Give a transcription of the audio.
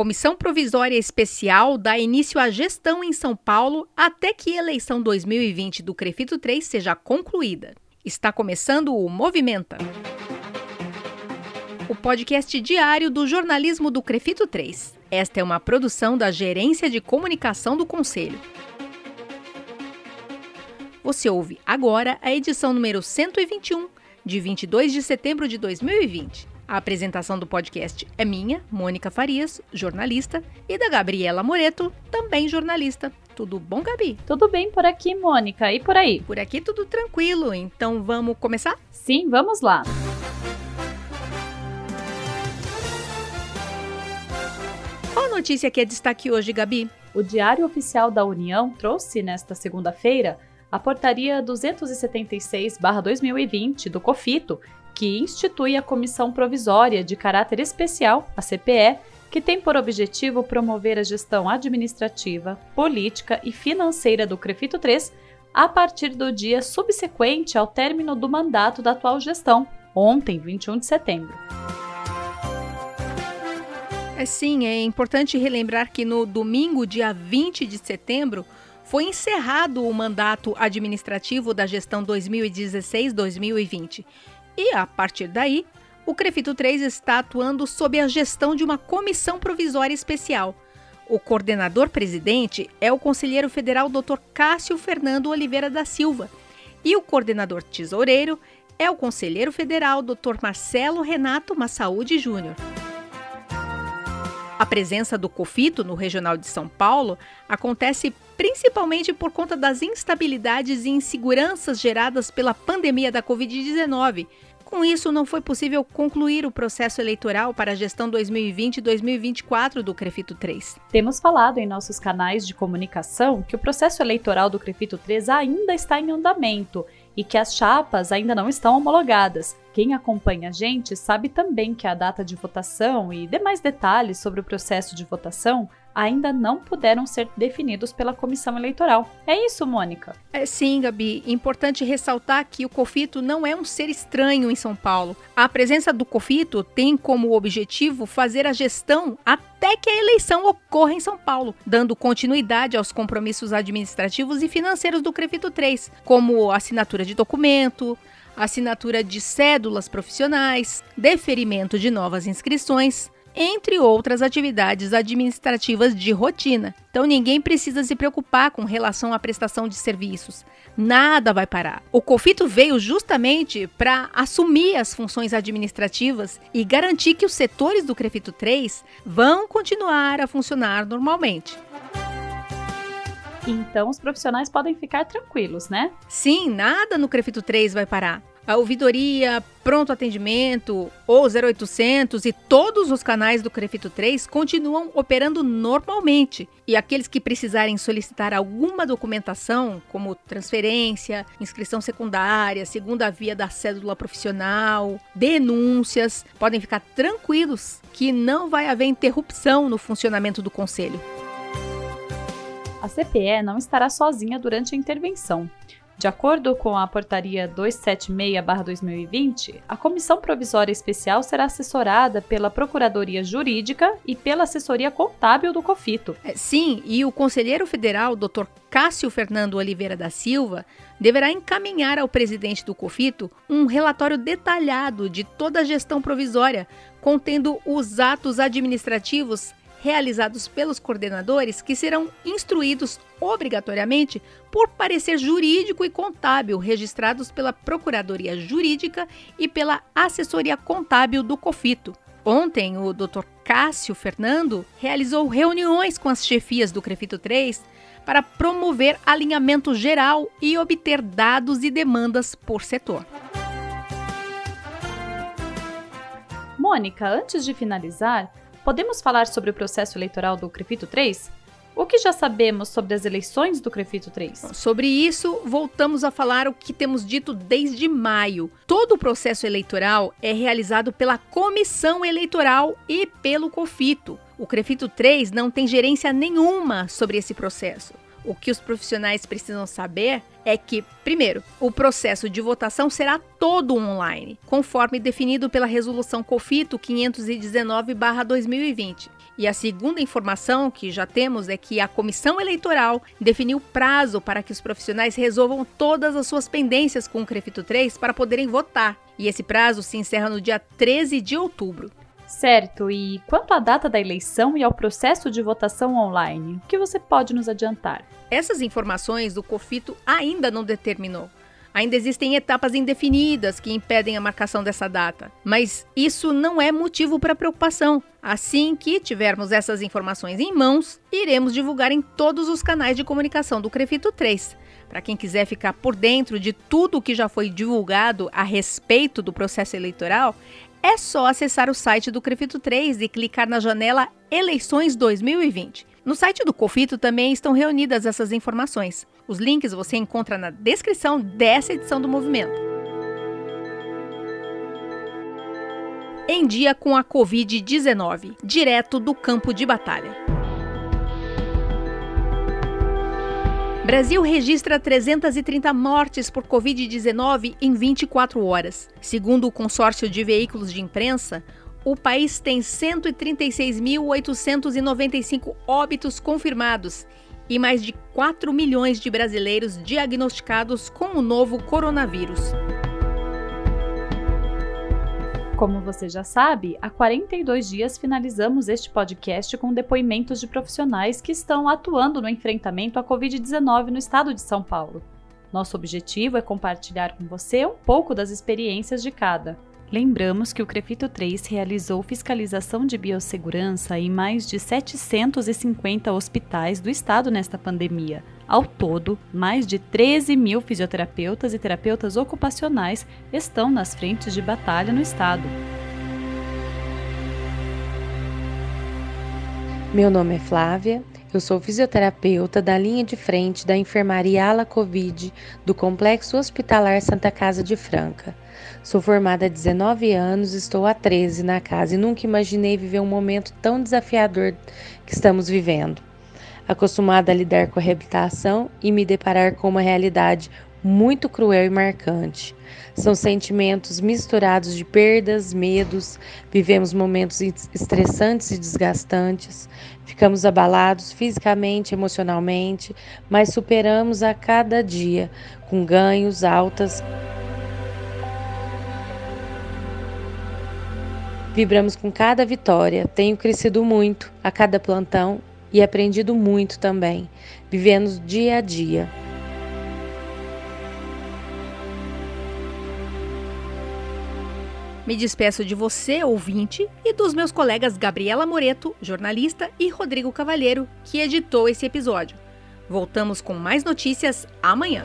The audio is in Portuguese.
Comissão Provisória Especial dá início à gestão em São Paulo até que a eleição 2020 do Crefito 3 seja concluída. Está começando o Movimenta. O podcast diário do jornalismo do Crefito 3. Esta é uma produção da Gerência de Comunicação do Conselho. Você ouve agora a edição número 121, de 22 de setembro de 2020. A apresentação do podcast é minha, Mônica Farias, jornalista, e da Gabriela Moreto, também jornalista. Tudo bom, Gabi? Tudo bem por aqui, Mônica, e por aí? Por aqui tudo tranquilo, então vamos começar? Sim, vamos lá. Qual a notícia que é destaque hoje, Gabi? O Diário Oficial da União trouxe nesta segunda-feira a Portaria 276-2020 do COFITO, que institui a Comissão Provisória de Caráter Especial, a CPE, que tem por objetivo promover a gestão administrativa, política e financeira do CREFITO 3 a partir do dia subsequente ao término do mandato da atual gestão, ontem, 21 de setembro. É sim, é importante relembrar que no domingo, dia 20 de setembro, foi encerrado o mandato administrativo da gestão 2016-2020 e, a partir daí, o Crefito 3 está atuando sob a gestão de uma comissão provisória especial. O coordenador presidente é o conselheiro federal Dr. Cássio Fernando Oliveira da Silva e o coordenador tesoureiro é o conselheiro federal Dr. Marcelo Renato Massaúde Júnior. A presença do COFITO no Regional de São Paulo acontece principalmente por conta das instabilidades e inseguranças geradas pela pandemia da Covid-19. Com isso, não foi possível concluir o processo eleitoral para a gestão 2020-2024 do Crefito 3. Temos falado em nossos canais de comunicação que o processo eleitoral do Crefito 3 ainda está em andamento e que as chapas ainda não estão homologadas. Quem acompanha a gente sabe também que a data de votação e demais detalhes sobre o processo de votação ainda não puderam ser definidos pela comissão eleitoral. É isso, Mônica? É, sim, Gabi. Importante ressaltar que o COFITO não é um ser estranho em São Paulo. A presença do COFITO tem como objetivo fazer a gestão até que a eleição ocorra em São Paulo, dando continuidade aos compromissos administrativos e financeiros do CREFITO 3, como assinatura de documento, assinatura de cédulas profissionais, deferimento de novas inscrições, entre outras atividades administrativas de rotina. Então ninguém precisa se preocupar com relação à prestação de serviços. Nada vai parar. O COFITO veio justamente para assumir as funções administrativas e garantir que os setores do CREFITO 3 vão continuar a funcionar normalmente. Então os profissionais podem ficar tranquilos, né? Sim, nada no Crefito 3 vai parar. A ouvidoria, pronto atendimento ou 0800 e todos os canais do Crefito 3 continuam operando normalmente. E aqueles que precisarem solicitar alguma documentação, como transferência, inscrição secundária, segunda via da cédula profissional, denúncias, podem ficar tranquilos que não vai haver interrupção no funcionamento do conselho. A CPE não estará sozinha durante a intervenção. De acordo com a Portaria 276-2020, a Comissão Provisória Especial será assessorada pela Procuradoria Jurídica e pela Assessoria Contábil do COFITO. É, sim, e o conselheiro federal, Dr. Cássio Fernando Oliveira da Silva, deverá encaminhar ao presidente do COFITO um relatório detalhado de toda a gestão provisória, contendo os atos administrativos realizados pelos coordenadores que serão instruídos obrigatoriamente por parecer jurídico e contábil registrados pela Procuradoria Jurídica e pela Assessoria Contábil do COFITO. Ontem, o Dr. Cássio Fernando realizou reuniões com as chefias do CREFITO 3 para promover alinhamento geral e obter dados e demandas por setor. Mônica, antes de finalizar, Podemos falar sobre o processo eleitoral do Crefito 3? O que já sabemos sobre as eleições do Crefito 3? Sobre isso, voltamos a falar o que temos dito desde maio. Todo o processo eleitoral é realizado pela comissão eleitoral e pelo COFITO. O Crefito 3 não tem gerência nenhuma sobre esse processo. O que os profissionais precisam saber é que, primeiro, o processo de votação será todo online, conforme definido pela resolução COFITO 519/2020. E a segunda informação que já temos é que a comissão eleitoral definiu prazo para que os profissionais resolvam todas as suas pendências com o Crefito 3 para poderem votar. E esse prazo se encerra no dia 13 de outubro. Certo, e quanto à data da eleição e ao processo de votação online, o que você pode nos adiantar? Essas informações o COFITO ainda não determinou. Ainda existem etapas indefinidas que impedem a marcação dessa data, mas isso não é motivo para preocupação. Assim que tivermos essas informações em mãos, iremos divulgar em todos os canais de comunicação do Crefito 3. Para quem quiser ficar por dentro de tudo o que já foi divulgado a respeito do processo eleitoral, é só acessar o site do Crefito 3 e clicar na janela Eleições 2020. No site do Cofito também estão reunidas essas informações. Os links você encontra na descrição dessa edição do movimento. Em dia com a Covid-19, direto do campo de batalha. Brasil registra 330 mortes por Covid-19 em 24 horas. Segundo o consórcio de veículos de imprensa, o país tem 136.895 óbitos confirmados e mais de 4 milhões de brasileiros diagnosticados com o novo coronavírus. Como você já sabe, há 42 dias finalizamos este podcast com depoimentos de profissionais que estão atuando no enfrentamento à Covid-19 no estado de São Paulo. Nosso objetivo é compartilhar com você um pouco das experiências de cada. Lembramos que o Crefito 3 realizou fiscalização de biossegurança em mais de 750 hospitais do estado nesta pandemia. Ao todo, mais de 13 mil fisioterapeutas e terapeutas ocupacionais estão nas frentes de batalha no estado. Meu nome é Flávia, eu sou fisioterapeuta da linha de frente da enfermaria Ala Covid do Complexo Hospitalar Santa Casa de Franca. Sou formada há 19 anos, estou há 13 na casa e nunca imaginei viver um momento tão desafiador que estamos vivendo. Acostumada a lidar com a reabilitação e me deparar com uma realidade muito cruel e marcante. São sentimentos misturados de perdas, medos, vivemos momentos estressantes e desgastantes, ficamos abalados fisicamente, emocionalmente, mas superamos a cada dia com ganhos, altas. Vibramos com cada vitória, tenho crescido muito a cada plantão e aprendido muito também, vivendo dia a dia. Me despeço de você, ouvinte, e dos meus colegas Gabriela Moreto, jornalista, e Rodrigo Cavalheiro, que editou esse episódio. Voltamos com mais notícias amanhã.